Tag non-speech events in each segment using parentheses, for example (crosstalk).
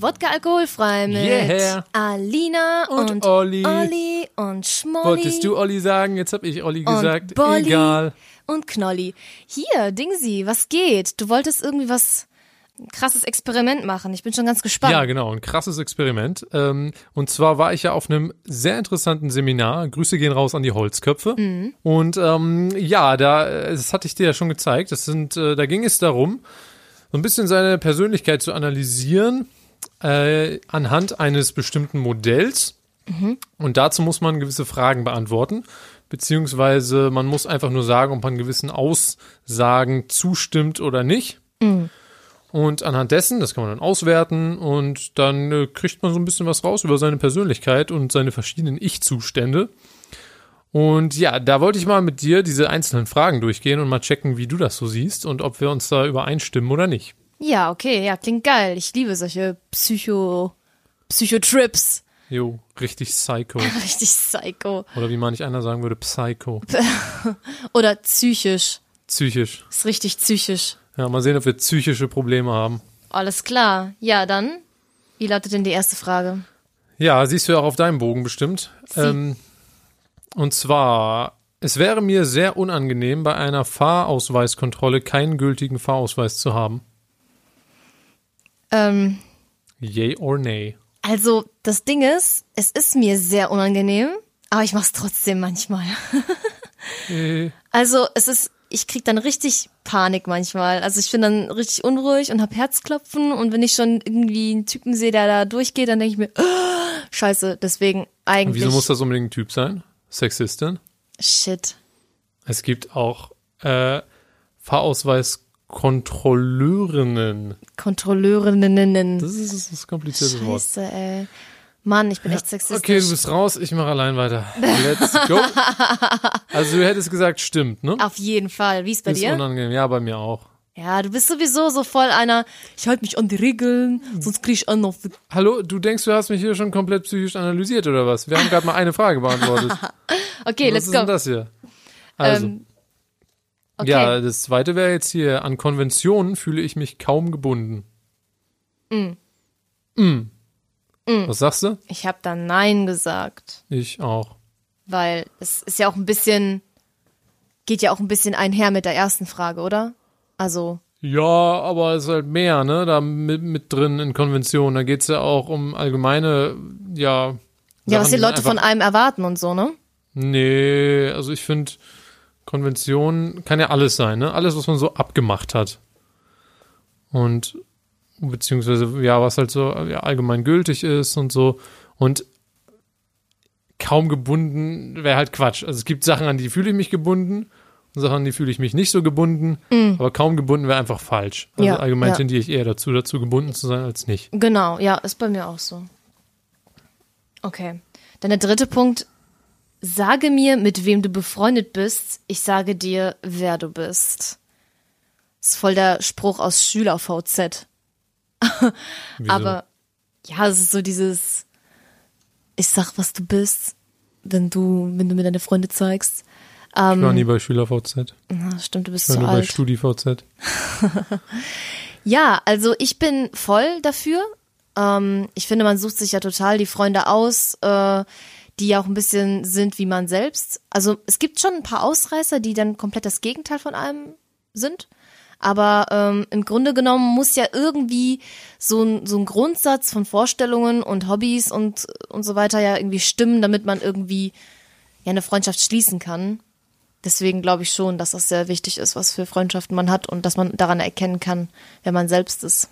Wodka alkoholfrei mit Yeah. Alina Und und, Olli. Olli und Schmolli Wolltest du Olli sagen? Jetzt hab ich Olli gesagt. und Bolli Egal. und Knolli. Hier, Dingsi, was geht? Du wolltest irgendwie was ein krasses Experiment machen. Ich bin schon ganz gespannt. Ja, genau, ein krasses Experiment. Ähm, und zwar war ich ja auf einem sehr interessanten Seminar. Grüße gehen raus an die Holzköpfe. Mhm. Und ähm, ja, da, äh, das hatte ich dir ja schon gezeigt. Das sind, äh, da ging es darum, so ein bisschen seine Persönlichkeit zu analysieren äh, anhand eines bestimmten Modells. Und dazu muss man gewisse Fragen beantworten, beziehungsweise man muss einfach nur sagen, ob man gewissen Aussagen zustimmt oder nicht. Und anhand dessen, das kann man dann auswerten und dann äh, kriegt man so ein bisschen was raus über seine Persönlichkeit und seine verschiedenen Ich-Zustände. Und ja, da wollte ich mal mit dir diese einzelnen Fragen durchgehen und mal checken, wie du das so siehst und ob wir uns da übereinstimmen oder nicht. Ja, okay, ja, klingt geil. Ich liebe solche Psycho Psychotrips. Jo, richtig psycho. (laughs) Richtig psycho. Oder wie manch einer sagen würde, psycho. (laughs) Oder psychisch. Psychisch. Ist richtig psychisch. Ja, mal sehen, ob wir psychische Probleme haben. Alles klar. Ja, dann. Wie lautet denn die erste Frage? Ja, siehst du ja auch auf deinem Bogen bestimmt. Ähm, und zwar, es wäre mir sehr unangenehm, bei einer Fahrausweiskontrolle keinen gültigen Fahrausweis zu haben. Ähm, Yay or nay? also, das Ding ist, es ist mir sehr unangenehm, aber ich mach's trotzdem manchmal. (laughs) Äh, Also, es ist, ich krieg dann richtig Panik manchmal. Also, ich bin dann richtig unruhig und hab Herzklopfen und wenn ich schon irgendwie einen Typen sehe, der da durchgeht, dann denke ich mir, "Ah, (gasps) scheiße, deswegen und eigentlich. wieso muss das unbedingt ein Typ sein? Sexistin? Shit. Es gibt auch äh, Fahrausweiskontrolleurinnen. Kontrolleurinnen. Das ist, das ist ein kompliziertes Wort. Scheiße, ey. Mann, ich bin echt sexistisch. Okay, du bist raus, ich mache allein weiter. Let's go. (laughs) Also du hättest gesagt, stimmt, ne? Auf jeden Fall. Wie ist bei Ist dir? unangenehm. Ja, bei mir auch. Ja, du bist sowieso so voll einer, ich halte mich an die Regeln, sonst krieg ich einen auf die Hallo, du denkst, du hast mich hier schon komplett psychisch analysiert oder was? Wir haben gerade mal eine Frage beantwortet. (laughs) Okay, was let's ist go. denn das hier? Also, Ähm, okay. ja, das zweite wäre jetzt hier, an Konventionen fühle ich mich kaum gebunden. Mm. Was sagst du? Ich habe da Nein gesagt, Ich auch. weil es ist ja auch ein bisschen, geht ja auch ein bisschen einher mit der ersten Frage, oder? Also, Ja, aber es ist halt mehr, ne? Da mit, mit drin in Konventionen. Da geht's ja auch um allgemeine, ja. ja, was Sachen, die Leute von einem erwarten und so, ne? Nee, also ich finde, Konvention kann ja alles sein, ne? Alles, was man so abgemacht hat. Und beziehungsweise, ja, was halt so ja, allgemein gültig ist und so. Und kaum gebunden wäre halt Quatsch. Also es gibt Sachen, an die fühle ich mich gebunden und Sachen, an die fühle ich mich nicht so gebunden. Aber kaum gebunden wäre einfach falsch. Also Ja, allgemein ja. tendiere ich eher dazu, dazu gebunden zu sein als nicht. Genau, ja, ist bei mir auch so. Okay. Dann der dritte Punkt. Sage mir, mit wem du befreundet bist. Ich sage dir, wer du bist. ist voll der Spruch aus Schüler-VZ. (laughs) Wieso? Aber ja, es ist so dieses, ich sag, was du bist, wenn du, wenn du mir deine Freunde zeigst. ich war nie bei SchülerVZ. Na, stimmt, du bist Ich war zu nur bei alt. StudiVZ. (laughs) Ja, also ich bin voll dafür. Ähm, ich finde, man sucht sich ja total die Freunde aus, äh, die ja auch ein bisschen sind wie man selbst. Also es gibt schon ein paar Ausreißer, die dann komplett das Gegenteil von einem sind. Aber ähm, im Grunde genommen muss ja irgendwie so ein, so ein Grundsatz von Vorstellungen und Hobbys und, und so weiter ja irgendwie stimmen, damit man irgendwie ja eine Freundschaft schließen kann. Deswegen glaube ich schon, dass das sehr wichtig ist, was für Freundschaften man hat und dass man daran erkennen kann, wer man selbst ist.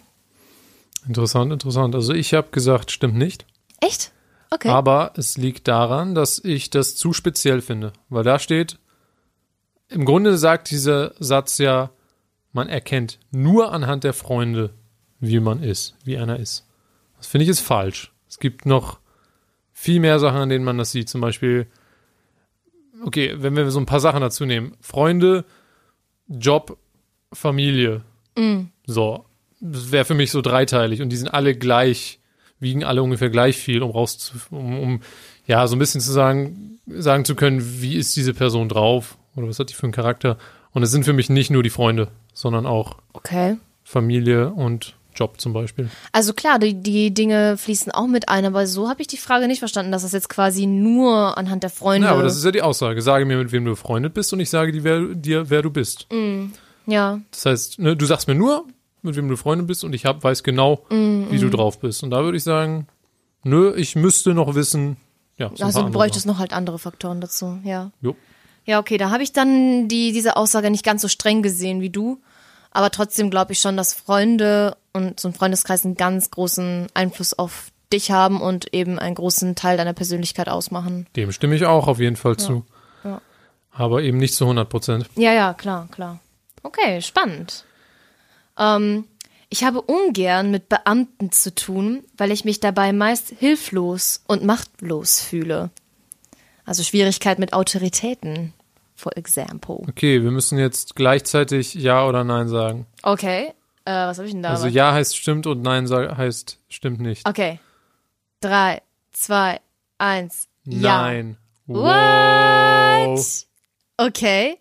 Interessant, interessant. Also ich habe gesagt, stimmt nicht. Echt? Okay. Aber es liegt daran, dass ich das zu speziell finde. Weil da steht, im Grunde sagt dieser Satz ja, man erkennt nur anhand der Freunde, wie man ist, wie einer ist. Das finde ich ist falsch. Es gibt noch viel mehr Sachen, an denen man das sieht. Zum Beispiel, okay, wenn wir so ein paar Sachen dazu nehmen. Freunde, Job, Familie. So. Das wäre für mich so dreiteilig und die sind alle gleich, wiegen alle ungefähr gleich viel, um raus, um, um ja, so ein bisschen zu sagen, sagen zu können, wie ist diese Person drauf oder was hat die für einen Charakter. Und es sind für mich nicht nur die Freunde, sondern auch okay. Familie und Job zum Beispiel. Also klar, die, die Dinge fließen auch mit ein, aber so habe ich die Frage nicht verstanden, dass das jetzt quasi nur anhand der Freunde. Ja, aber das ist ja die Aussage. Sage mir, mit wem du befreundet bist und ich sage dir, wer, dir, wer du bist. ja, Das heißt, ne, du sagst mir nur, mit wem du befreundet bist und ich hab, weiß genau, wie du drauf bist. Und da würde ich sagen, nö, ich müsste noch wissen, ja, so also du bräuchtest noch halt andere Faktoren dazu, ja. Jo. Ja, okay, da habe ich dann die, diese Aussage nicht ganz so streng gesehen wie du. Aber trotzdem glaube ich schon, dass Freunde und so ein Freundeskreis einen ganz großen Einfluss auf dich haben und eben einen großen Teil deiner Persönlichkeit ausmachen. Dem stimme ich auch auf jeden Fall zu. ja. Aber eben nicht zu 100 Prozent. Ja, ja, klar, klar. Okay, spannend. Ähm, ich habe ungern mit Beamten zu tun, weil ich mich dabei meist hilflos und machtlos fühle. Also Schwierigkeit mit Autoritäten, for example. Okay, wir müssen jetzt gleichzeitig Ja oder Nein sagen. Okay, äh, was habe ich denn da? Also Ja heißt stimmt und Nein heißt stimmt nicht. Okay. Drei, zwei, eins. Ja. Nein. What? Okay.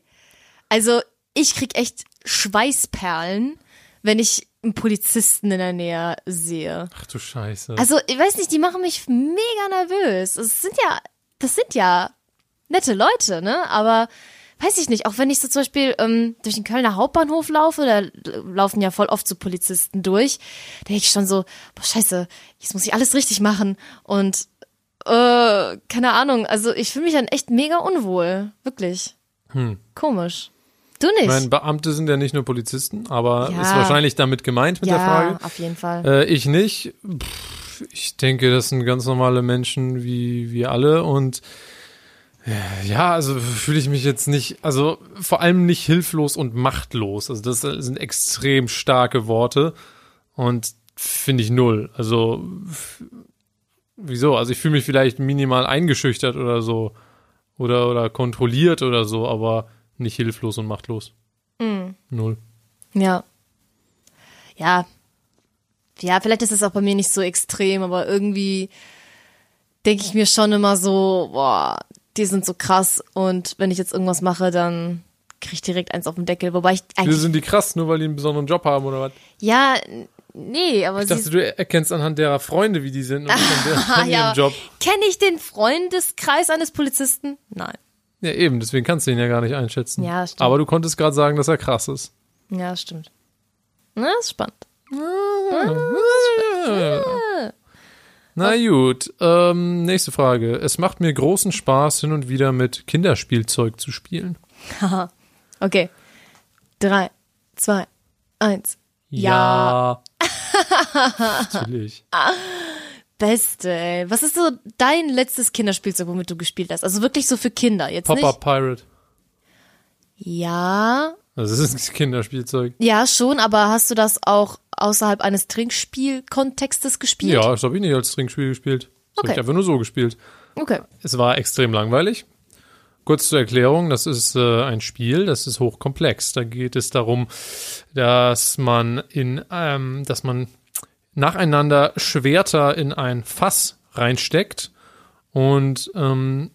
Also, ich krieg echt Schweißperlen, wenn ich einen Polizisten in der Nähe sehe. Ach du Scheiße. Also, ich weiß nicht, die machen mich mega nervös. Es sind ja, das sind ja nette Leute, ne? Aber weiß ich nicht, auch wenn ich so zum Beispiel ähm, durch den Kölner Hauptbahnhof laufe, da laufen ja voll oft so Polizisten durch, da denke ich schon so, boah, scheiße, jetzt muss ich alles richtig machen. Und äh, keine Ahnung, also ich fühle mich dann echt mega unwohl. Wirklich. Hm. Komisch. Du nicht? Ich meine, Beamte sind ja nicht nur Polizisten, aber Ja. ist wahrscheinlich damit gemeint mit ja, der Frage. auf jeden Fall. Äh, ich nicht. Pff, ich denke, das sind ganz normale Menschen wie wir alle und äh, ja, also fühle ich mich jetzt nicht, also vor allem nicht hilflos und machtlos. Also das sind extrem starke Worte und finde ich null. Also wieso? Also ich fühle mich vielleicht minimal eingeschüchtert oder so oder oder kontrolliert oder so, aber nicht hilflos und machtlos. Null. Ja. Ja. Ja, vielleicht ist es auch bei mir nicht so extrem, aber irgendwie denke ich mir schon immer so, boah, die sind so krass und wenn ich jetzt irgendwas mache, dann kriege ich direkt eins auf den Deckel. Wobei ich eigentlich, sind die krass, nur weil die einen besonderen Job haben oder was? ja, nee, aber Ich dachte, du erkennst anhand derer Freunde, wie die sind und von, (laughs) der, von ja, Job. kenne ich den Freundeskreis eines Polizisten? Nein. Ja, eben, deswegen kannst du ihn ja gar nicht einschätzen. Ja, stimmt. Aber du konntest gerade sagen, dass er krass ist. Ja, stimmt. Na, ist spannend. Na gut, ähm, nächste Frage. Es macht mir großen Spaß, hin und wieder mit Kinderspielzeug zu spielen. Haha. (laughs) Okay. Drei, zwei, eins. Ja. Ja. (laughs) Natürlich. (laughs) Beste, ey. Was ist so dein letztes Kinderspielzeug, womit du gespielt hast? Also wirklich so für Kinder, jetzt Pop-Up nicht? Pirate. Ja, Also das ist Kinderspielzeug. ja schon, aber hast du das auch außerhalb eines Trinkspielkontextes gespielt? Ja, das habe ich nicht als Trinkspiel gespielt. Das habe Okay. ich einfach nur so gespielt. Okay. Es war extrem langweilig. Kurz zur Erklärung, das ist äh, ein Spiel, das ist hochkomplex. Da geht es darum, dass man in, ähm, dass man nacheinander Schwerter in ein Fass reinsteckt und ähm,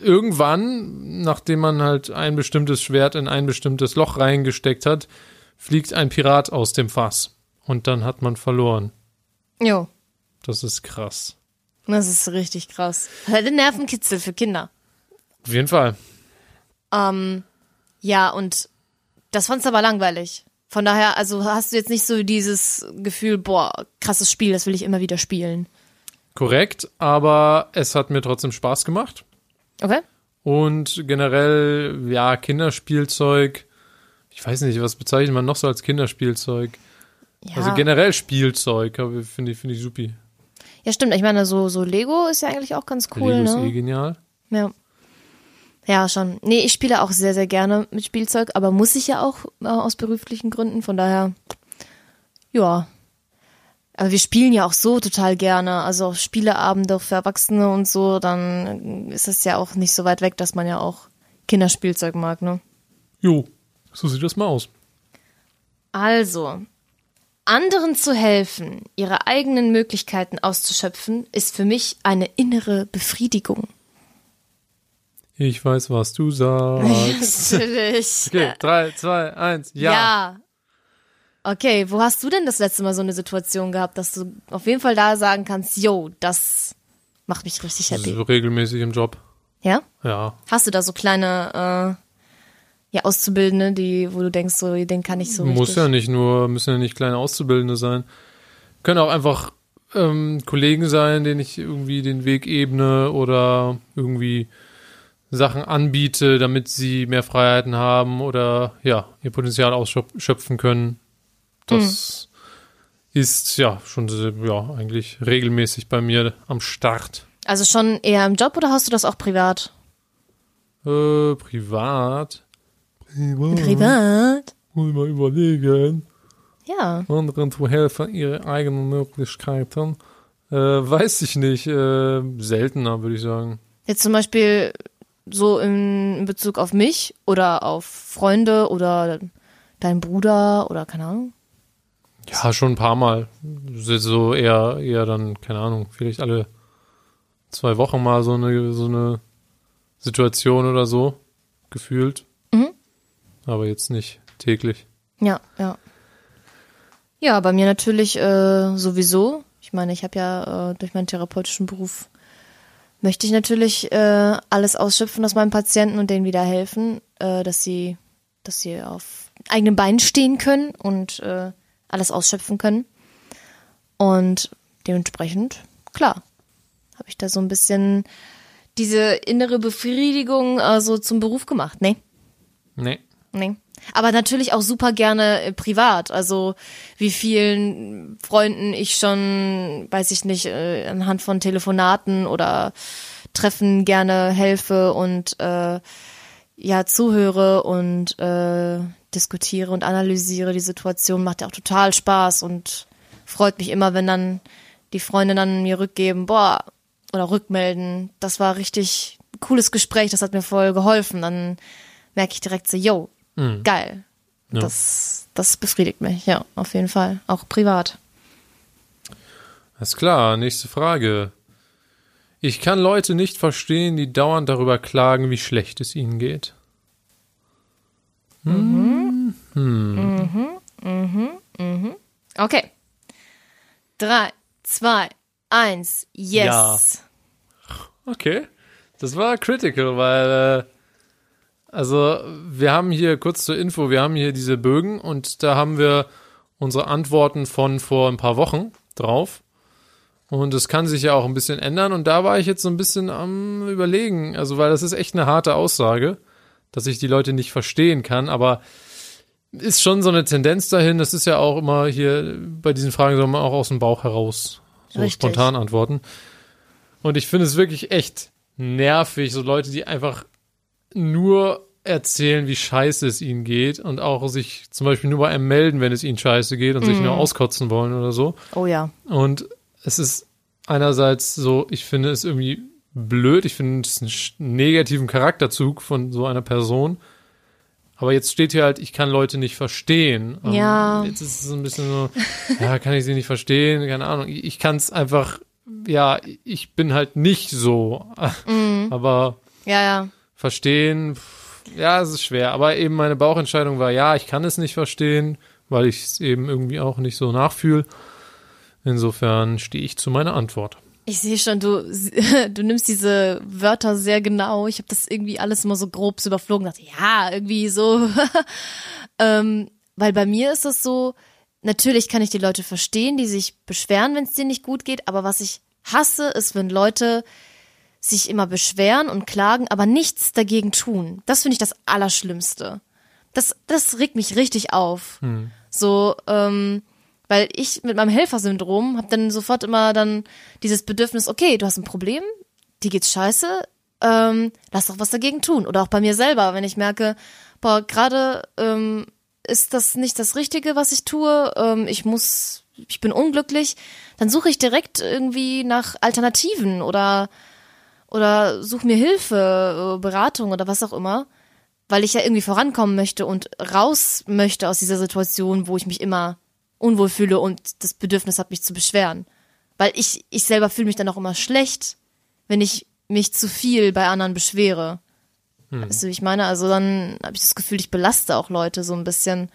irgendwann, nachdem man halt ein bestimmtes Schwert in ein bestimmtes Loch reingesteckt hat, fliegt ein Pirat aus dem Fass und dann hat man verloren. Jo, Das ist krass. das ist richtig krass. Halt ein Nervenkitzel für Kinder. Auf jeden Fall. Ähm, ja, und das fandst du aber langweilig. Von daher, also hast du jetzt nicht so dieses Gefühl, boah, krasses Spiel, das will ich immer wieder spielen. Korrekt, aber es hat mir trotzdem Spaß gemacht. Okay? Und generell, ja, Kinderspielzeug. Ich weiß nicht, was bezeichnet man noch so als Kinderspielzeug? Ja, Also generell Spielzeug, finde ich, finde ich supi. ja stimmt. Ich meine, so, so Lego ist ja eigentlich auch ganz cool, Lego ist ne? eh genial. Ja. Ja, schon. Nee, ich spiele auch sehr, sehr gerne mit Spielzeug, aber muss ich ja auch äh, aus beruflichen Gründen, von daher, ja. Aber wir spielen ja auch so total gerne, also auch Spieleabende für Erwachsene und so, dann ist es ja auch nicht so weit weg, dass man ja auch Kinderspielzeug mag, ne? Jo, so sieht das mal aus. Also, anderen zu helfen, ihre eigenen Möglichkeiten auszuschöpfen, ist für mich eine innere Befriedigung. Ich weiß, was du sagst. (laughs) Natürlich. Okay, drei, zwei, eins, ja. ja. Okay, wo hast du denn das letzte Mal so eine Situation gehabt, dass du auf jeden Fall da sagen kannst, yo, das macht mich richtig happy. So regelmäßig im Job. Ja? Ja. Hast du da so kleine äh, ja, Auszubildende, die, wo du denkst, so, den kann ich so Muss richtig. ja nicht nur, müssen ja nicht kleine Auszubildende sein. Können auch einfach ähm, Kollegen sein, denen ich irgendwie den Weg ebne oder irgendwie Sachen anbiete, damit sie mehr Freiheiten haben oder ja, ihr Potenzial ausschöpfen können. Das ist ja schon ja, eigentlich regelmäßig bei mir am Start. Also schon eher im Job oder hast du das auch privat? Äh, privat. Privat. Privat? Muss ich mal überlegen. Ja. anderen zu helfen, ihre eigenen Möglichkeiten. Äh, weiß ich nicht. Äh, seltener, würde ich sagen. Jetzt zum Beispiel so in, Bezug auf mich oder auf Freunde oder deinen Bruder oder keine Ahnung. Ja, schon ein paar Mal. So- So eher, eher dann, keine Ahnung, vielleicht alle zwei Wochen mal so eine, so eine Situation oder so gefühlt. Mhm. Aber jetzt nicht täglich. Ja, ja. Ja, bei mir natürlich äh, sowieso. Ich meine, ich habe ja äh, durch meinen therapeutischen Beruf möchte ich natürlich äh, alles ausschöpfen aus meinen Patienten und denen wieder helfen, äh, dass sie, dass sie auf eigenen Beinen stehen können und äh, alles ausschöpfen können. Und dementsprechend, klar, habe ich da so ein bisschen diese innere Befriedigung äh, so zum Beruf gemacht. Nee. Nee. Nee. Aber natürlich auch super gerne äh, privat. Also wie vielen Freunden ich schon, weiß ich nicht, äh, anhand von Telefonaten oder Treffen gerne helfe und äh, ja zuhöre und äh, diskutiere und analysiere die Situation. Macht ja auch total Spaß und freut mich immer, wenn dann die Freunde dann mir rückgeben, boah, oder rückmelden, das war richtig cooles Gespräch, das hat mir voll geholfen. Dann merke ich direkt so, yo, geil. Ja. Das, das befriedigt mich, ja, auf jeden Fall. Auch privat. Alles klar, nächste Frage. Ich kann Leute nicht verstehen, die dauernd darüber klagen, wie schlecht es ihnen geht. Okay. Drei, zwei, eins, yes. Okay. Das war critical, weil, äh, also, wir haben hier, kurz zur Info, wir haben hier diese Bögen und da haben wir unsere Antworten von vor ein paar Wochen drauf. Und es kann sich ja auch ein bisschen ändern. Und da war ich jetzt so ein bisschen am Überlegen. Also, weil das ist echt eine harte Aussage, dass ich die Leute nicht verstehen kann. Aber ist schon so eine Tendenz dahin. Das ist ja auch immer hier bei diesen Fragen soll man auch aus dem Bauch heraus so Richtig. spontan antworten. Und ich finde es wirklich echt nervig, so Leute, die einfach nur erzählen, wie scheiße es ihnen geht und auch sich zum Beispiel nur bei einem melden, wenn es ihnen scheiße geht und sich nur auskotzen wollen oder so. Oh ja. Und es ist einerseits so, ich finde es irgendwie blöd, ich finde es einen negativen Charakterzug von so einer Person. Aber jetzt steht hier halt, ich kann Leute nicht verstehen. Ja. Jetzt ist es so ein bisschen so, (laughs) ja, kann ich sie nicht verstehen, keine Ahnung. Ich, kann es einfach, ja, ich bin halt nicht so. (laughs) Aber Ja, ja. verstehen, pff, ja, es ist schwer. Aber eben meine Bauchentscheidung war, ja, ich kann es nicht verstehen, weil ich es eben irgendwie auch nicht so nachfühle. Insofern stehe ich zu meiner Antwort. Ich sehe schon, du, (laughs) du nimmst diese Wörter sehr genau. Ich habe das irgendwie alles immer so grob überflogen. Dachte, ja, irgendwie so. (laughs) ähm, weil bei mir ist es so, natürlich kann ich die Leute verstehen, die sich beschweren, wenn es denen nicht gut geht. Aber was ich hasse, ist, wenn Leute sich immer beschweren und klagen, aber nichts dagegen tun. Das finde ich das Allerschlimmste. Das, das regt mich richtig auf. So, ähm, weil ich mit meinem Helfersyndrom habe dann sofort immer dann dieses Bedürfnis, okay, du hast ein Problem, dir geht's scheiße, ähm, lass doch was dagegen tun. Oder auch bei mir selber, wenn ich merke, boah, gerade ähm, ist das nicht das Richtige, was ich tue, ähm, ich muss, ich bin unglücklich, dann suche ich direkt irgendwie nach Alternativen oder oder suche mir Hilfe, äh, Beratung oder was auch immer, weil ich ja irgendwie vorankommen möchte und raus möchte aus dieser Situation, wo ich mich immer unwohl fühle und das Bedürfnis habe, mich zu beschweren. Weil ich, ich selber fühle mich dann auch immer schlecht, wenn ich mich zu viel bei anderen beschwere. Weißt du, wie ich meine? Also dann habe ich das Gefühl, ich belaste auch Leute so ein bisschen.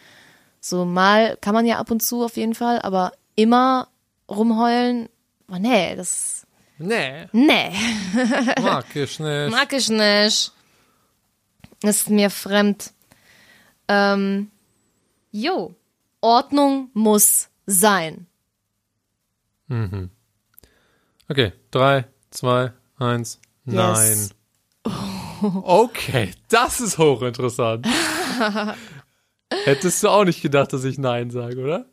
So mal kann man ja ab und zu auf jeden Fall, aber immer rumheulen, oh, nee, das, Nee, nee, mag ich nicht. mag ich nicht. Ist mir fremd. Ähm, jo, Ordnung muss sein. Okay, drei, zwei, eins, nein. Yes. (laughs) Okay, das ist hochinteressant. (laughs) Hättest du auch nicht gedacht, dass ich Nein sage, oder?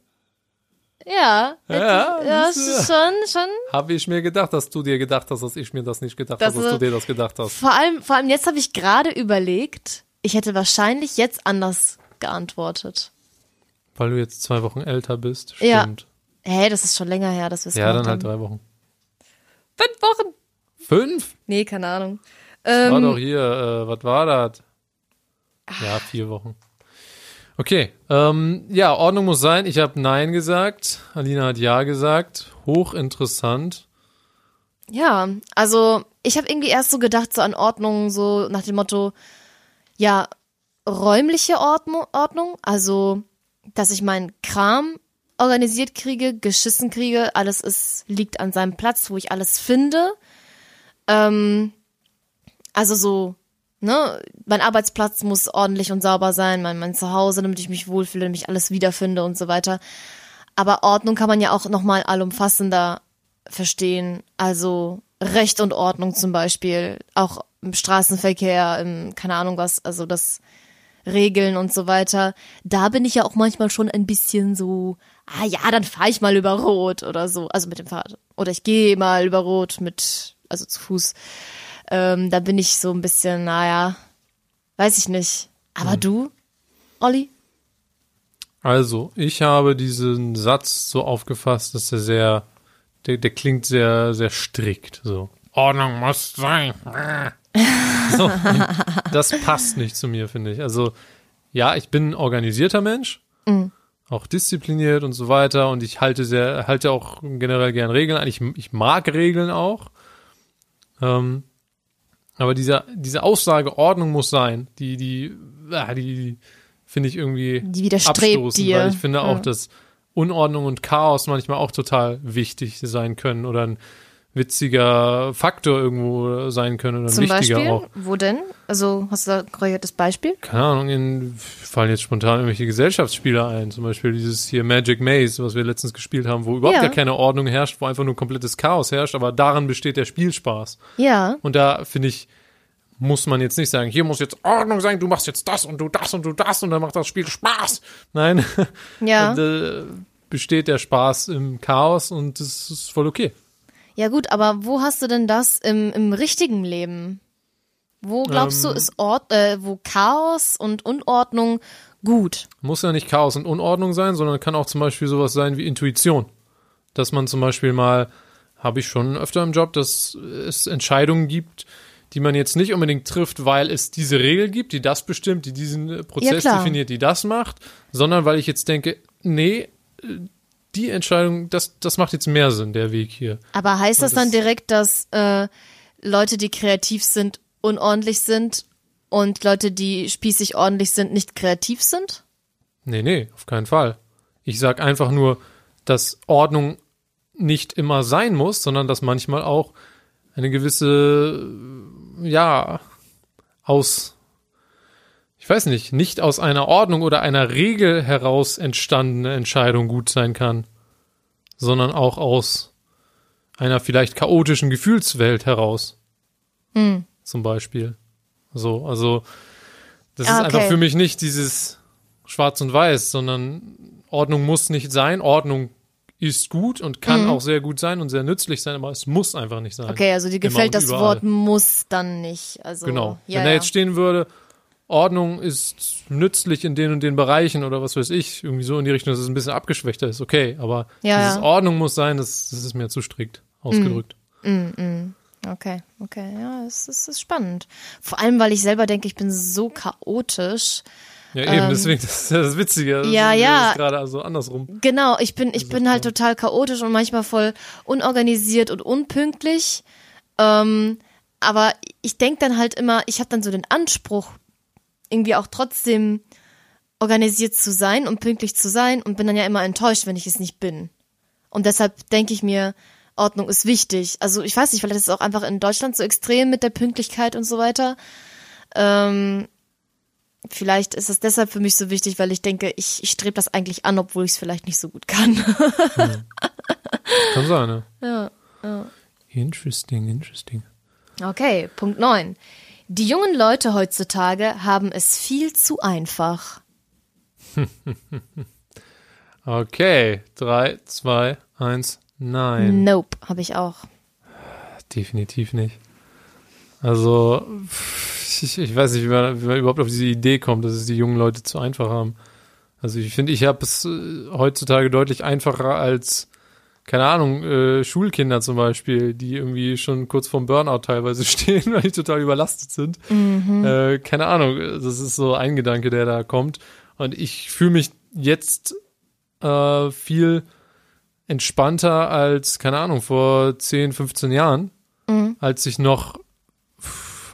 Ja, Ja, ja, siehste. schon, schon. Habe ich mir gedacht, dass du dir gedacht hast, dass ich mir das nicht gedacht Das habe, dass du ist- dir das gedacht hast. Vor allem, vor allem jetzt habe ich gerade überlegt, ich hätte wahrscheinlich jetzt anders geantwortet. Weil du jetzt zwei Wochen älter bist. Ja. Stimmt. Hey, das ist schon länger her, dass wir es Ja, dann halt drei Wochen. Fünf Wochen. Fünf? Nee, keine Ahnung. war Ähm, doch hier, äh, was war das? Ja, vier Wochen. Okay, ähm, ja, Ordnung muss sein. Ich habe Nein gesagt. Alina hat Ja gesagt. Hochinteressant. ja, also ich habe irgendwie erst so gedacht, so an Ordnung, so nach dem Motto, ja, räumliche Ordnung, Ordnung, also dass ich meinen Kram organisiert kriege, geschissen kriege, alles ist, liegt an seinem Platz, wo ich alles finde. Ähm, also so, ne, mein Arbeitsplatz muss ordentlich und sauber sein, mein, mein Zuhause, damit ich mich wohlfühle, damit ich alles wiederfinde und so weiter. Aber Ordnung kann man ja auch nochmal allumfassender verstehen. Also Recht und Ordnung zum Beispiel, auch im Straßenverkehr, im, keine Ahnung was, also das Regeln und so weiter. Da bin ich ja auch manchmal schon ein bisschen so, ah ja, dann fahre ich mal über Rot oder so, also mit dem Fahrrad. Oder ich gehe mal über Rot mit, also zu Fuß. Ähm, da bin ich so ein bisschen, naja, weiß ich nicht. Aber du, Olli? Also, ich habe diesen Satz so aufgefasst, dass er sehr, der, der klingt sehr, sehr strikt. So. Ordnung muss sein. (laughs) so, das passt nicht zu mir, finde ich. Also, ja, ich bin ein organisierter Mensch, auch diszipliniert und so weiter. Und ich halte sehr, halte auch generell gern Regeln ein. Ich, ich mag Regeln auch. Ähm, aber dieser, diese Aussage, Ordnung muss sein, die, die, ah, die, die finde ich irgendwie Die widerstrebt abstoßend, dir. weil ich finde auch, Ja. dass Unordnung und Chaos manchmal auch total wichtig sein können oder ein witziger Faktor irgendwo sein können oder Zum wichtiger Beispiel? auch. Wo denn? Also hast du da ein konkretes Beispiel? Keine Ahnung, in, fallen jetzt spontan irgendwelche Gesellschaftsspiele ein. Zum Beispiel dieses hier Magic Maze, was wir letztens gespielt haben, wo überhaupt Ja. gar keine Ordnung herrscht, wo einfach nur komplettes Chaos herrscht, aber daran besteht der Spielspaß. Ja. Und da finde ich, muss man jetzt nicht sagen, hier muss jetzt Ordnung sein, du machst jetzt das und du das und du das und dann macht das Spiel Spaß. Nein, Ja. da besteht der Spaß im Chaos und das ist voll okay. Ja gut, aber wo hast du denn das im, im richtigen Leben? Wo glaubst du, Ähm. ist Ort, äh, wo Chaos und Unordnung gut? Muss ja nicht Chaos und Unordnung sein, sondern kann auch zum Beispiel sowas sein wie Intuition. Dass man zum Beispiel mal, habe ich schon öfter im Job, dass es Entscheidungen gibt, die man jetzt nicht unbedingt trifft, weil es diese Regel gibt, die das bestimmt, die diesen äh, Prozess klar. definiert, die das macht, sondern weil ich jetzt denke, nee, äh, die Entscheidung, das, das macht jetzt mehr Sinn, der Weg hier. Aber heißt das Und dann das- direkt, dass äh, Leute, die kreativ sind, unordentlich sind und Leute, die spießig ordentlich sind, nicht kreativ sind? Nee, nee, auf keinen Fall. Ich sag einfach nur, dass Ordnung nicht immer sein muss, sondern dass manchmal auch eine gewisse, ja, aus, ich weiß nicht, nicht aus einer Ordnung oder einer Regel heraus entstandene Entscheidung gut sein kann, sondern auch aus einer vielleicht chaotischen Gefühlswelt heraus. Zum Beispiel. So, also, das Ah, ist einfach okay. für mich nicht dieses Schwarz und Weiß, sondern Ordnung muss nicht sein. Ordnung ist gut und kann auch sehr gut sein und sehr nützlich sein, aber es muss einfach nicht sein. Okay, also dir gefällt das überall. Wort muss dann nicht. Also, Genau. Ja, Wenn ja. jetzt stehen würde, Ordnung ist nützlich in den und den Bereichen oder was weiß ich, irgendwie so in die Richtung, dass es ein bisschen abgeschwächter ist, okay, aber Ja, dieses ja. Ordnung muss sein, das, das ist mir zu strikt ausgedrückt. Okay, okay, ja, es ist, ist spannend. Vor allem, weil ich selber denke, ich bin so chaotisch. Ja, eben, deswegen, (laughs) das ist ja das Witzige. Das Ähm, Ja, ist, ja. Gerade also andersrum. Genau, ich bin, ich bin halt total chaotisch und manchmal voll unorganisiert und unpünktlich. Ähm, aber ich denke dann halt immer, ich habe dann so den Anspruch, irgendwie auch trotzdem organisiert zu sein und pünktlich zu sein und bin dann ja immer enttäuscht, wenn ich es nicht bin. Und deshalb denke ich mir, Ordnung ist wichtig. Also ich weiß nicht, vielleicht ist es auch einfach in Deutschland so extrem mit der Pünktlichkeit und so weiter. Ähm, vielleicht ist es deshalb für mich so wichtig, weil ich denke, ich, ich strebe das eigentlich an, obwohl ich es vielleicht nicht so gut kann. (laughs) Hm. Kann sein, ne? ja, ja. Interesting, interesting. Okay, Punkt 9. Die jungen Leute heutzutage haben es viel zu einfach. (laughs) Okay, drei, zwei, eins, nein. Nope, habe ich auch. Definitiv nicht. Also, ich, ich weiß nicht, wie man, wie man überhaupt auf diese Idee kommt, dass es die jungen Leute zu einfach haben. Also ich finde, ich habe es äh, heutzutage deutlich einfacher als, keine Ahnung, äh, Schulkinder zum Beispiel, die irgendwie schon kurz vorm Burnout teilweise (laughs) stehen, weil die total überlastet sind. Äh, keine Ahnung, das ist so ein Gedanke, der da kommt. Und ich fühle mich jetzt äh, viel entspannter als, keine Ahnung, vor 10, 15 Jahren, als ich noch,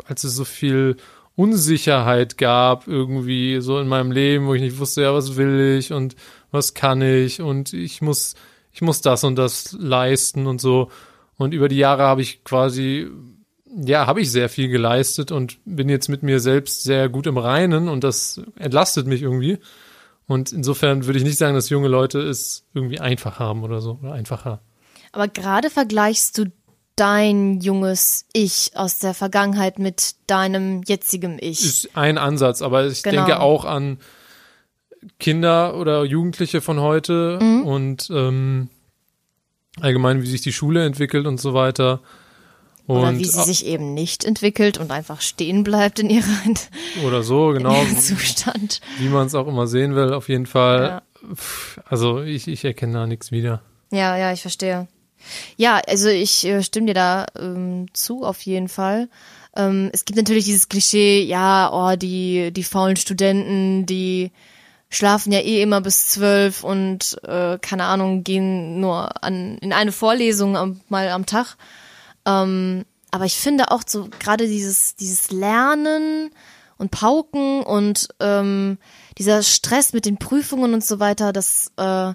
als es so viel Unsicherheit gab irgendwie so in meinem Leben, wo ich nicht wusste, ja, was will ich und was kann ich und ich muss, ich muss das und das leisten und so. Und über die Jahre habe ich quasi, ja, habe ich sehr viel geleistet und bin jetzt mit mir selbst sehr gut im Reinen und das entlastet mich irgendwie. Und insofern würde ich nicht sagen, dass junge Leute es irgendwie einfach haben oder so, oder einfacher. Aber gerade vergleichst du dein junges Ich aus der Vergangenheit mit deinem jetzigen Ich. Ist ein Ansatz, aber ich Genau. denke auch an Kinder oder Jugendliche von heute Mhm. und ähm, allgemein, wie sich die Schule entwickelt und so weiter. Und Oder wie sie sich eben nicht entwickelt und einfach stehen bleibt in ihrem (laughs) oder so, genau, Zustand. wie man es auch immer sehen will, auf jeden Fall. Ja. Also ich, ich erkenne da nichts wieder. Ja, ja, ich verstehe. Ja, also ich äh, stimme dir da ähm, zu, auf jeden Fall. Ähm, es gibt natürlich dieses Klischee, ja, oh, die, die faulen Studenten, die schlafen ja eh immer bis zwölf und äh, keine Ahnung, gehen nur an, in eine Vorlesung am, mal am Tag. Ähm, aber ich finde auch so gerade dieses, dieses Lernen und Pauken und ähm, dieser Stress mit den Prüfungen und so weiter, das, äh,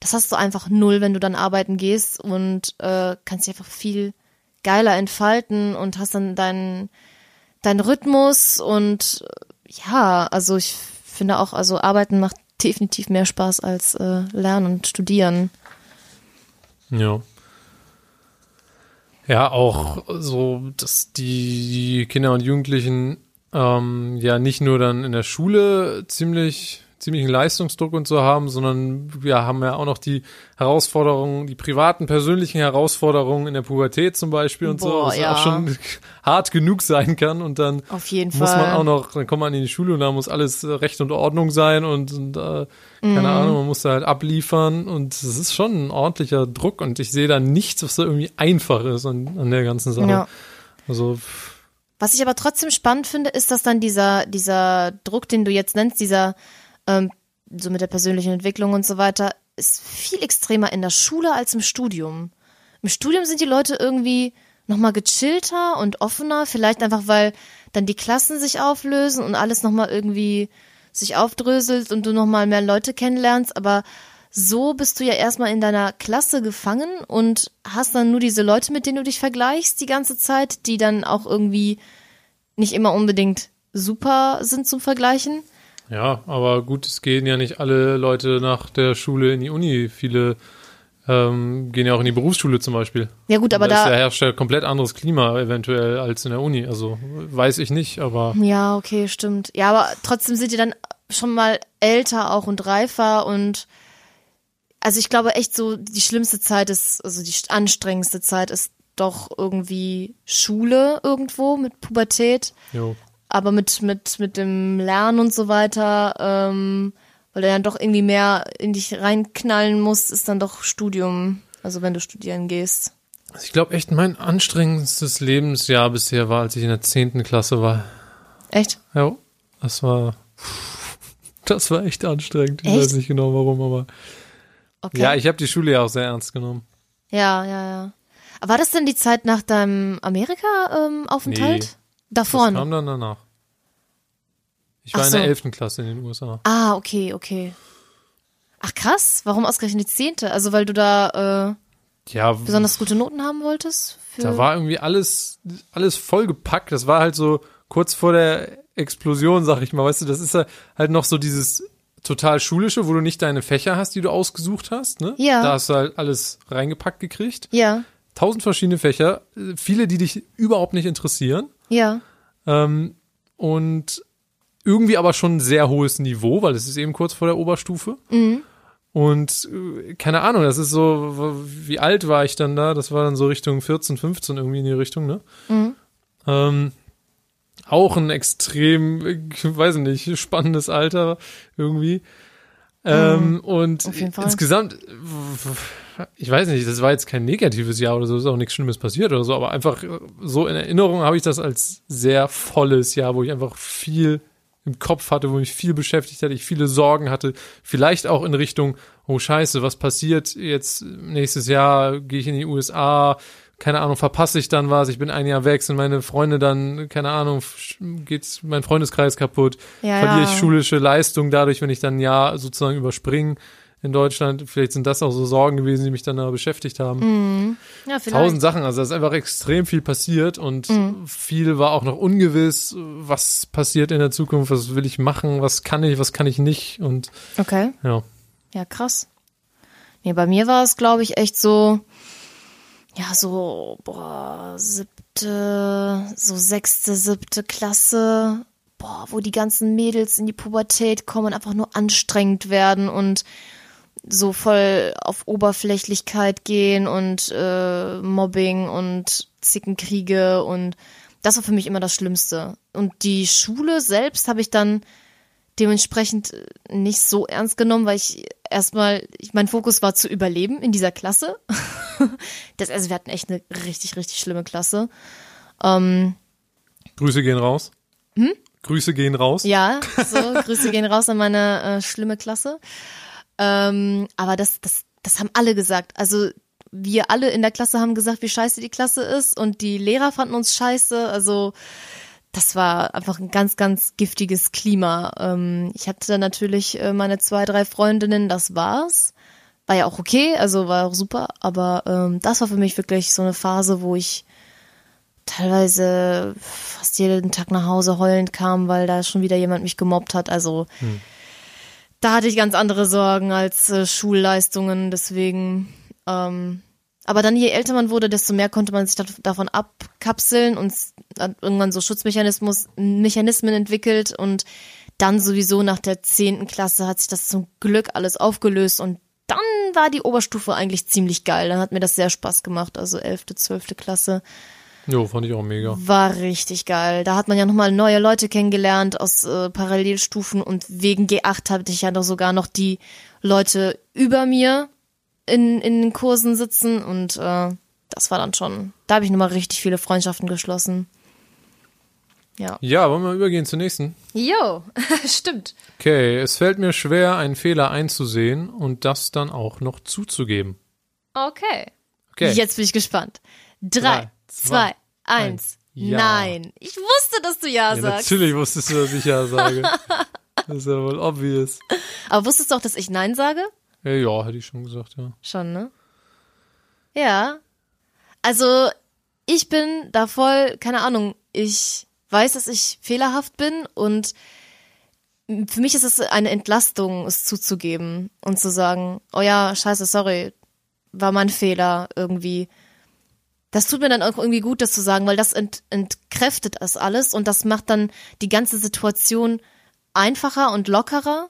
das hast du einfach null, wenn du dann arbeiten gehst und äh, kannst dich einfach viel geiler entfalten und hast dann deinen deinen Rhythmus und äh, ja, also ich finde auch, also arbeiten macht definitiv mehr Spaß als äh, lernen und studieren. Ja. Ja, auch so, dass die Kinder und Jugendlichen ähm, ja nicht nur dann in der Schule ziemlich ziemlichen Leistungsdruck und so haben, sondern wir haben ja auch noch die Herausforderungen, die privaten, persönlichen Herausforderungen in der Pubertät zum Beispiel und so, Boah, was ja. auch schon (laughs) hart genug sein kann und dann muss Fall. man auch noch, dann kommt man in die Schule und da muss alles äh, Recht und Ordnung sein und, und äh, keine Mhm. Ahnung, man muss da halt abliefern und es ist schon ein ordentlicher Druck und ich sehe da nichts, was da irgendwie einfach ist an, an der ganzen Sache. Ja. Also Was ich aber trotzdem spannend finde, ist, dass dann dieser, dieser Druck, den du jetzt nennst, dieser, ähm, so mit der persönlichen Entwicklung und so weiter, ist viel extremer in der Schule als im Studium. Im Studium sind die Leute irgendwie nochmal gechillter und offener, vielleicht einfach, weil dann die Klassen sich auflösen und alles nochmal irgendwie sich aufdröselt und du nochmal mehr Leute kennenlernst, aber so bist du ja erstmal in deiner Klasse gefangen und hast dann nur diese Leute, mit denen du dich vergleichst die ganze Zeit, die dann auch irgendwie nicht immer unbedingt super sind zum Vergleichen. Ja, aber gut, es gehen ja nicht alle Leute nach der Schule in die Uni. Viele ähm, gehen ja auch in die Berufsschule zum Beispiel. Ja gut, aber da, da, herrscht ja komplett anderes Klima eventuell als in der Uni. Also weiß ich nicht, aber ja, okay, stimmt. Ja, aber trotzdem sind die dann schon mal älter auch und reifer und also ich glaube echt so, die schlimmste Zeit ist, also die anstrengendste Zeit ist doch irgendwie Schule irgendwo mit Pubertät. jo. Aber mit, mit, mit dem Lernen und so weiter, ähm, weil du dann doch irgendwie mehr in dich reinknallen musst, ist dann doch Studium, also wenn du studieren gehst. Also ich glaube echt, mein anstrengendstes Lebensjahr bisher war, als ich in der zehnten Klasse war. Echt? Ja, das war, (laughs) das war echt anstrengend. Ich Echt? weiß nicht genau warum, aber Okay. ja, ich habe die Schule ja auch sehr ernst genommen. ja, ja, ja. Aber war das denn die Zeit nach deinem Amerika-Aufenthalt? Nee. Davor Das kam dann danach. Ich war Ach in der so. 11. Klasse in den USA. Ah, okay, okay. Ach krass, warum ausgerechnet die zehnte? Also weil du da äh, Ja, besonders gute Noten haben wolltest? Da war irgendwie alles, alles vollgepackt. Das war halt so kurz vor der Explosion, sag ich mal. Weißt du, das ist halt noch so dieses total schulische, wo du nicht deine Fächer hast, die du ausgesucht hast. Ne? Ja. Da hast du halt alles reingepackt gekriegt. ja, Tausend verschiedene Fächer, äh, viele, die dich überhaupt nicht interessieren. Ja, Ähm, und irgendwie aber schon ein sehr hohes Niveau, weil es ist eben kurz vor der Oberstufe. Und äh, keine Ahnung, das ist so, wie alt war ich dann da? Das war dann so Richtung 14, 15 irgendwie in die Richtung, ne? Ähm, auch ein extrem, äh, (laughs) weiß ich nicht, spannendes Alter irgendwie. Ähm, und Auf jeden Fall. insgesamt, ich weiß nicht, das war jetzt kein negatives Jahr oder so, ist auch nichts Schlimmes passiert oder so, aber einfach äh, so in Erinnerung habe ich das als sehr volles Jahr, wo ich einfach viel im Kopf hatte, wo mich viel beschäftigt hatte, ich viele Sorgen hatte, vielleicht auch in Richtung, oh scheiße, was passiert jetzt nächstes Jahr, gehe ich in die USA, keine Ahnung, verpasse ich dann was, ich bin ein Jahr weg, sind meine Freunde dann, keine Ahnung, geht mein Freundeskreis kaputt, Ja, verliere ich schulische Leistung dadurch, wenn ich dann ein Jahr sozusagen überspringe in Deutschland, vielleicht sind das auch so Sorgen gewesen, die mich dann da beschäftigt haben. ja, vielleicht. Tausend Sachen, also da ist einfach extrem viel passiert und viel war auch noch ungewiss, was passiert in der Zukunft, was will ich machen, was kann ich, was kann ich nicht und Okay. ja. Ja, krass. Nee, bei mir war es, glaube ich, echt so, ja, so, boah, siebte, so sechste, siebte Klasse, boah, wo die ganzen Mädels in die Pubertät kommen und einfach nur anstrengend werden und so voll auf Oberflächlichkeit gehen und äh, Mobbing und Zickenkriege und das war für mich immer das Schlimmste. Und die Schule selbst habe ich dann dementsprechend äh, nicht so ernst genommen, weil ich erstmal, ich, mein Fokus war zu überleben in dieser Klasse. (laughs) Das, also wir hatten echt eine richtig, richtig schlimme Klasse. Grüße gehen raus. Grüße gehen raus. Hm? Ja, so, Grüße gehen raus an meine äh, schlimme Klasse. Ähm, aber das, das, das haben alle gesagt. Also wir alle in der Klasse haben gesagt, wie scheiße die Klasse ist und die Lehrer fanden uns scheiße. Also das war einfach ein ganz, ganz giftiges Klima. Ähm, ich hatte dann natürlich äh, meine zwei, drei Freundinnen, das war's. War ja auch okay, also war auch super, aber ähm, das war für mich wirklich so eine Phase, wo ich teilweise fast jeden Tag nach Hause heulend kam, weil da schon wieder jemand mich gemobbt hat. Also da hatte ich ganz andere Sorgen als äh, Schulleistungen, deswegen. Ähm, aber dann, je älter man wurde, desto mehr konnte man sich da- davon abkapseln und hat irgendwann so Schutzmechanismus, Mechanismen entwickelt und dann sowieso nach der zehnten Klasse hat sich das zum Glück alles aufgelöst und dann war die Oberstufe eigentlich ziemlich geil. Dann hat mir das sehr Spaß gemacht, also elfte, zwölfte Klasse Jo, fand ich auch mega. war richtig geil. Da hat man ja nochmal neue Leute kennengelernt aus äh, Parallelstufen und wegen G8 hatte ich ja noch sogar noch die Leute über mir in, in den Kursen sitzen und äh, das war dann schon, da habe ich nochmal richtig viele Freundschaften geschlossen. Ja. Ja, wollen wir übergehen zur nächsten? Jo, (laughs) stimmt. Okay, es fällt mir schwer, einen Fehler einzusehen und das dann auch noch zuzugeben. Okay. Okay. Jetzt bin ich gespannt. Drei, Drei, zwei, eins. Ja. Nein. Ich wusste, dass du Ja, ja, sagst. natürlich wusstest du, dass ich ja sage. (laughs) das ist ja wohl obvious. Aber wusstest du auch, dass ich Nein sage? Ja, ja, hätte ich schon gesagt, ja. Schon, ne? Ja. Also, ich bin da voll, keine Ahnung, ich weiß, dass ich fehlerhaft bin und für mich ist es eine Entlastung, es zuzugeben und zu sagen, oh ja, scheiße, sorry, war mein Fehler irgendwie. Das tut mir dann auch irgendwie gut, das zu sagen, weil das ent entkräftet das alles und das macht dann die ganze Situation einfacher und lockerer,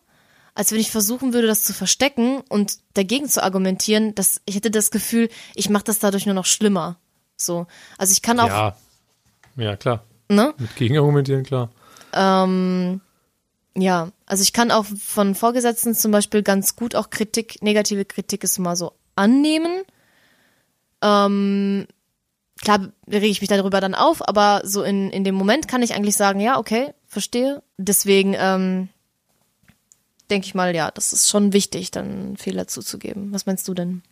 als wenn ich versuchen würde, das zu verstecken und dagegen zu argumentieren, dass ich hätte das Gefühl, ich mache das dadurch nur noch schlimmer. So, also ich kann auch, Ja. Ja, klar. ne? Mit Gegenargumentieren, klar. Ähm, ja, also ich kann auch von Vorgesetzten zum Beispiel ganz gut auch Kritik, negative Kritik ist mal so annehmen. Ähm, klar rege ich mich darüber dann auf, aber so in, in dem Moment kann ich eigentlich sagen, ja, okay, verstehe. Deswegen ähm, denke ich mal, ja, das ist schon wichtig, dann Fehler zuzugeben. Was meinst du denn?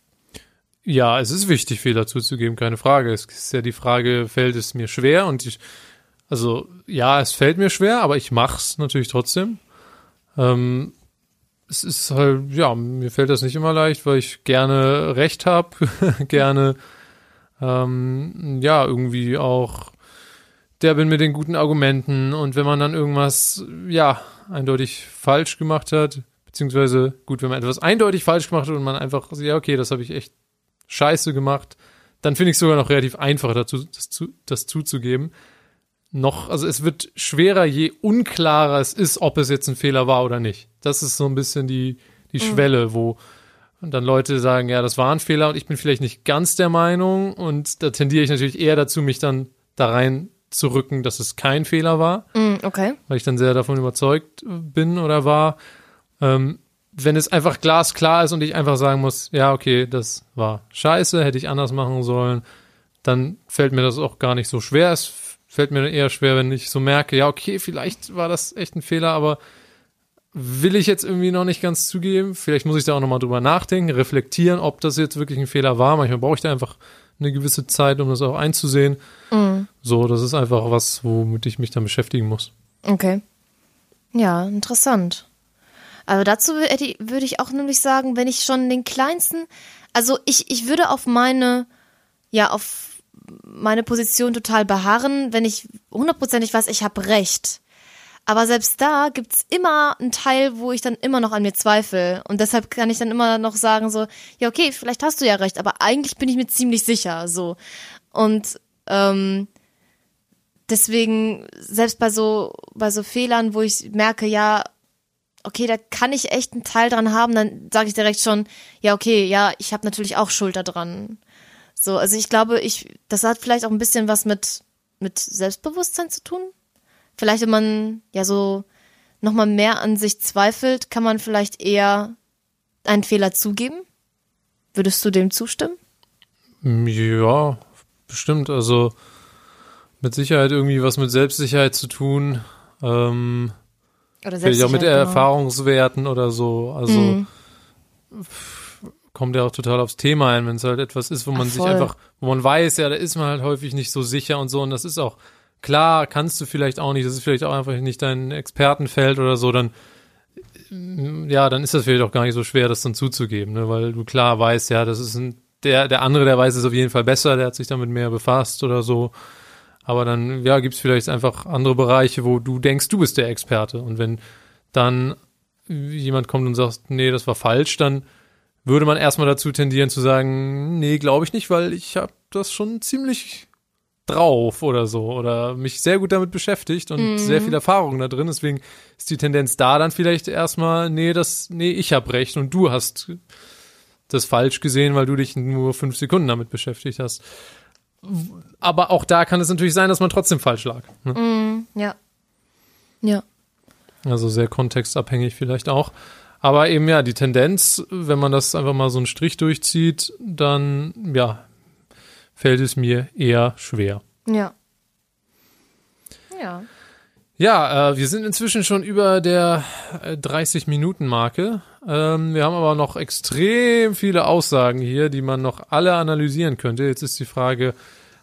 Ja, es ist wichtig, Fehler zuzugeben, keine Frage. Es ist ja die Frage, fällt es mir schwer? Und ich, Also ja, es fällt mir schwer, aber ich mach's natürlich trotzdem. Ähm, es ist halt, ja, mir fällt das nicht immer leicht, weil ich gerne Recht habe, (laughs) gerne ähm, ja, irgendwie auch der bin mit den guten Argumenten und wenn man dann irgendwas, ja, eindeutig falsch gemacht hat, beziehungsweise gut, wenn man etwas eindeutig falsch gemacht hat und man einfach, ja, okay, das habe ich echt scheiße gemacht, dann finde ich es sogar noch relativ einfach dazu, das, zu, das zuzugeben. Noch, also es wird schwerer, je unklarer es ist, ob es jetzt ein Fehler war oder nicht. Das ist so ein bisschen die, die mhm. Schwelle, wo dann Leute sagen, ja, das war ein Fehler und ich bin vielleicht nicht ganz der Meinung und da tendiere ich natürlich eher dazu, mich dann da rein zu rücken, dass es kein Fehler war. Mm, okay. Weil ich dann sehr davon überzeugt bin oder war. Ähm, wenn es einfach glasklar ist und ich einfach sagen muss, ja, okay, das war scheiße, hätte ich anders machen sollen, dann fällt mir das auch gar nicht so schwer. Es fällt mir eher schwer, wenn ich so merke, ja, okay, vielleicht war das echt ein Fehler, aber will ich jetzt irgendwie noch nicht ganz zugeben. Vielleicht muss ich da auch nochmal drüber nachdenken, reflektieren, ob das jetzt wirklich ein Fehler war. Manchmal brauche ich da einfach eine gewisse Zeit, um das auch einzusehen. Mhm. So, das ist einfach was, womit ich mich dann beschäftigen muss. Okay. Ja, interessant. Also dazu würde ich auch nämlich sagen, wenn ich schon den kleinsten, also ich, ich würde auf meine, ja, auf meine Position total beharren, wenn ich hundertprozentig weiß, ich habe recht. Aber selbst da gibt's immer einen Teil, wo ich dann immer noch an mir zweifle. Und deshalb kann ich dann immer noch sagen, so, ja, okay, vielleicht hast du ja recht, aber eigentlich bin ich mir ziemlich sicher. So. Und ähm, deswegen, selbst bei so, bei so Fehlern, wo ich merke, ja, okay, da kann ich echt einen Teil dran haben, dann sage ich direkt schon, ja, okay, ja, ich habe natürlich auch Schuld dran. So, also ich glaube, ich, das hat vielleicht auch ein bisschen was mit, mit Selbstbewusstsein zu tun. Vielleicht, wenn man ja so nochmal mehr an sich zweifelt, kann man vielleicht eher einen Fehler zugeben. Würdest du dem zustimmen? Ja, bestimmt. Also mit Sicherheit irgendwie was mit Selbstsicherheit zu tun. Ähm, oder vielleicht auch mit genau. Erfahrungswerten oder so. Also mhm. kommt ja auch total aufs Thema ein, wenn es halt etwas ist, wo man Ach, sich einfach, wo man weiß, ja, da ist man halt häufig nicht so sicher und so. Und das ist auch klar, kannst du vielleicht auch nicht, das ist vielleicht auch einfach nicht dein Expertenfeld oder so, dann ja, dann ist das vielleicht auch gar nicht so schwer, das dann zuzugeben, ne? weil du klar weißt, ja, das ist ein, der, der andere, der weiß es auf jeden Fall besser, der hat sich damit mehr befasst oder so. Aber dann, ja, gibt's vielleicht einfach andere Bereiche, wo du denkst, du bist der Experte. Und wenn dann jemand kommt und sagt, nee, das war falsch, dann würde man erstmal dazu tendieren zu sagen, nee, glaube ich nicht, weil ich habe das schon ziemlich drauf oder so oder mich sehr gut damit beschäftigt und mhm. sehr viel Erfahrung da drin. Deswegen ist die Tendenz da dann vielleicht erstmal, nee, das, nee, ich habe recht und du hast das falsch gesehen, weil du dich nur fünf Sekunden damit beschäftigt hast. Aber auch da kann es natürlich sein, dass man trotzdem falsch lag. Ne? Mm, ja. Ja. Also sehr kontextabhängig vielleicht auch. Aber eben ja, die Tendenz, wenn man das einfach mal so einen Strich durchzieht, dann ja, fällt es mir eher schwer. Ja. Ja. Ja, äh, wir sind inzwischen schon über der äh, 30-Minuten-Marke. Ähm, wir haben aber noch extrem viele Aussagen hier, die man noch alle analysieren könnte. Jetzt ist die Frage,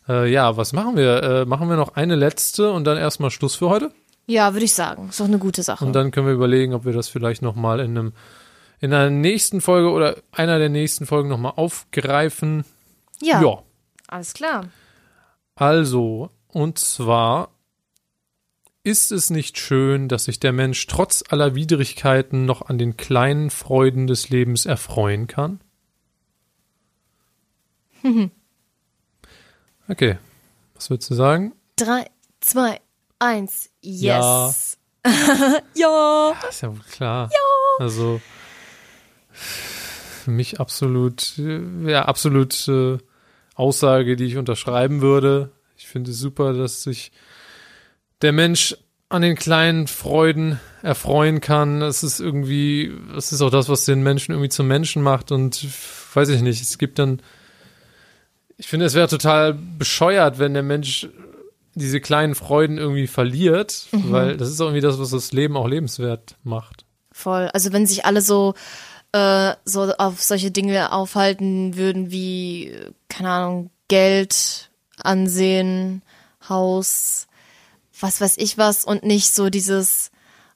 äh, ja, was machen wir? Äh, machen wir noch eine letzte und dann erstmal Schluss für heute? Ja, würde ich sagen. Ist doch eine gute Sache. Und dann können wir überlegen, ob wir das vielleicht nochmal in einem in einer nächsten Folge oder einer der nächsten Folgen nochmal aufgreifen. Ja. Ja. Alles klar. Also, und zwar ist es nicht schön, dass sich der Mensch trotz aller Widrigkeiten noch an den kleinen Freuden des Lebens erfreuen kann? (laughs) okay. Was würdest du sagen? Drei, zwei, eins, yes. (laughs) Ja. ja. Ist ja wohl klar. Ja. Also für mich absolut, ja, absolut äh, Aussage, die ich unterschreiben würde. Ich finde es super, dass sich der Mensch an den kleinen Freuden erfreuen kann. Es ist irgendwie, das ist auch das, was den Menschen irgendwie zum Menschen macht und weiß ich nicht, es gibt dann, ich finde, es wäre total bescheuert, wenn der Mensch diese kleinen Freuden irgendwie verliert, mhm. weil das ist irgendwie das, was das Leben auch lebenswert macht. Voll. Also wenn sich alle so äh, so auf solche Dinge aufhalten würden wie, keine Ahnung, Geld, Ansehen, Haus, was weiß ich was und nicht so dieses,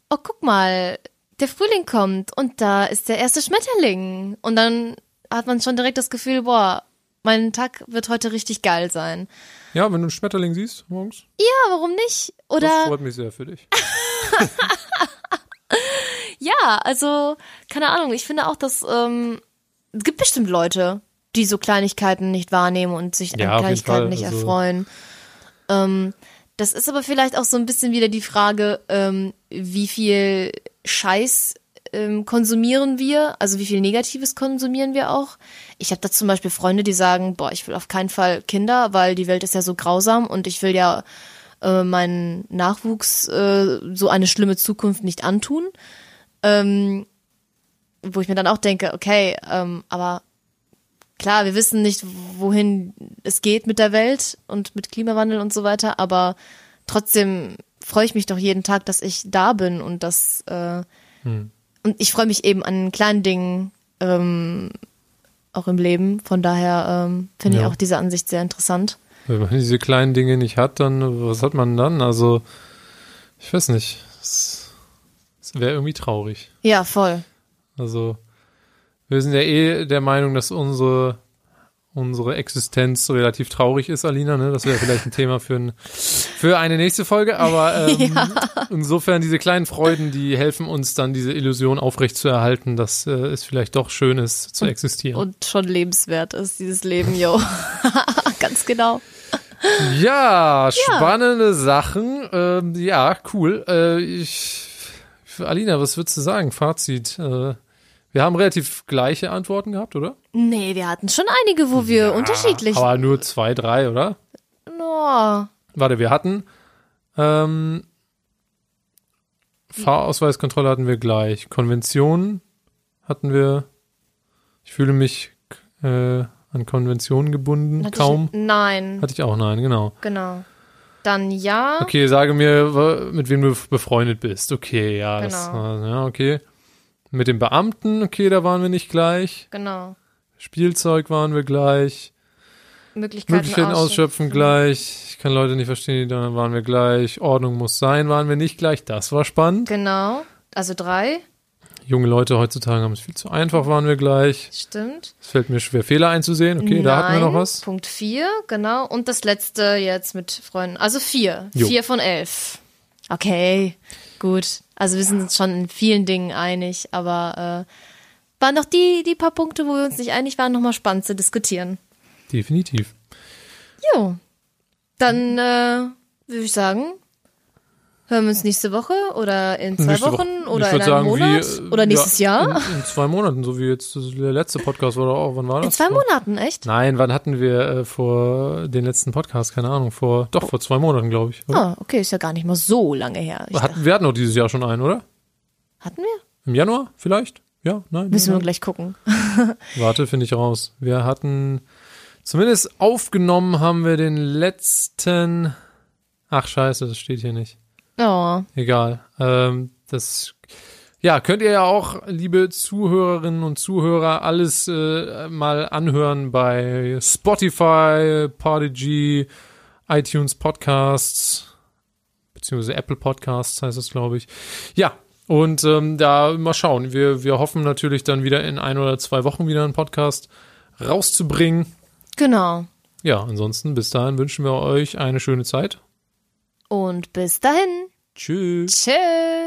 oh guck mal, der Frühling kommt und da ist der erste Schmetterling. Und dann hat man schon direkt das Gefühl, boah, mein Tag wird heute richtig geil sein. Ja, wenn du einen Schmetterling siehst morgens, Ja, warum nicht? das Oder freut mich sehr für dich. (laughs) ja, also keine Ahnung. Ich finde auch, dass ähm, es gibt bestimmt Leute, die so Kleinigkeiten nicht wahrnehmen und sich Ja, an Kleinigkeiten nicht also- erfreuen. Ähm, das ist aber vielleicht auch so ein bisschen wieder die Frage, ähm, wie viel Scheiß ähm, konsumieren wir, also wie viel Negatives konsumieren wir auch. Ich habe da zum Beispiel Freunde, die sagen, boah, ich will auf keinen Fall Kinder, weil die Welt ist ja so grausam und ich will ja äh, meinen Nachwuchs äh, so eine schlimme Zukunft nicht antun. Ähm, wo ich mir dann auch denke, okay, ähm, aber klar, wir wissen nicht, wohin es geht mit der Welt und mit Klimawandel und so weiter, aber trotzdem freue ich mich doch jeden Tag, dass ich da bin und dass äh, und ich freue mich eben an kleinen Dingen ähm, auch im Leben. Von daher ähm, finde ich Ja. auch diese Ansicht sehr interessant. Wenn man diese kleinen Dinge nicht hat, dann was hat man dann? Also, ich weiß nicht. Es, es wäre irgendwie traurig. Ja, voll. Also, wir sind ja eh der Meinung, dass unsere, unsere Existenz relativ traurig ist, Alina. Ne? Das wäre vielleicht ein Thema für, ein, für eine nächste Folge. Aber (laughs) ähm, insofern diese kleinen Freuden, die helfen uns dann, diese Illusion aufrechtzuerhalten, dass äh, es vielleicht doch schön ist, zu existieren. Und schon lebenswert ist dieses Leben, yo. (laughs) Ganz genau. Ja, spannende Sachen. Ähm, ja, cool. Äh, ich, Alina, was würdest du sagen? Fazit. Äh, wir haben relativ gleiche Antworten gehabt, oder? Nee, wir hatten schon einige, wo wir unterschiedlich. Aber nur zwei, drei, oder? Oh, Warte, wir hatten ähm, Fahrausweiskontrolle hatten wir gleich. Konventionen hatten wir. Ich fühle mich äh, an Konventionen gebunden, hatte kaum. Ich, nein, Hatte ich auch nein, genau. genau. Dann ja. Okay, sage mir, mit wem du befreundet bist. Okay, ja, das, Genau. äh, ja, okay. Mit dem Beamten, okay, da waren wir nicht gleich. Genau. Spielzeug waren wir gleich. Möglichkeiten, Möglichkeiten ausschöpfen gleich. Ich kann Leute nicht verstehen, da waren wir gleich. Ordnung muss sein, waren wir nicht gleich. Das war spannend. Genau. Also drei. Junge Leute heutzutage haben es viel zu einfach, waren wir gleich. Stimmt. Es fällt mir schwer, Fehler einzusehen. Okay, da hatten wir noch Nein. was. Punkt vier, genau. Und das letzte jetzt mit Freunden. Also vier. Jo. Vier von elf. Okay, gut. Also wir sind uns schon in vielen Dingen einig, aber äh, waren noch die, die paar Punkte, wo wir uns nicht einig waren, nochmal spannend zu diskutieren. Definitiv. Jo. Dann äh, würde ich sagen, hören wir uns nächste Woche oder in zwei Nächste Wochen Woche. oder in einem sagen, Monat wie, äh, oder nächstes ja, Jahr. In, in zwei Monaten, so wie jetzt der letzte Podcast war auch. Wann war das? In zwei Monaten, echt? Nein, wann hatten wir äh, vor den letzten Podcast? Keine Ahnung, vor doch vor zwei Monaten, glaube ich. Oder? Ah, okay, ist ja gar nicht mal so lange her. Ich dachte, Hatten, wir hatten doch dieses Jahr schon einen, oder? hatten wir? Im Januar vielleicht? Ja, nein. Müssen wir nein. gleich gucken. (laughs) Warte, finde ich raus. Wir hatten zumindest aufgenommen haben wir den letzten. Ach scheiße, das steht hier nicht. Oh, Egal. Ähm, das ja, könnt ihr ja auch, liebe Zuhörerinnen und Zuhörer, alles äh, mal anhören bei Spotify, Podigy, iTunes Podcasts, beziehungsweise Apple Podcasts heißt es, glaube ich. Ja, und ähm, da mal schauen. Wir, wir hoffen natürlich dann wieder in ein oder zwei Wochen wieder einen Podcast rauszubringen. genau. Ja, ansonsten bis dahin wünschen wir euch eine schöne Zeit. Und bis dahin. Tschüss. Tschüss.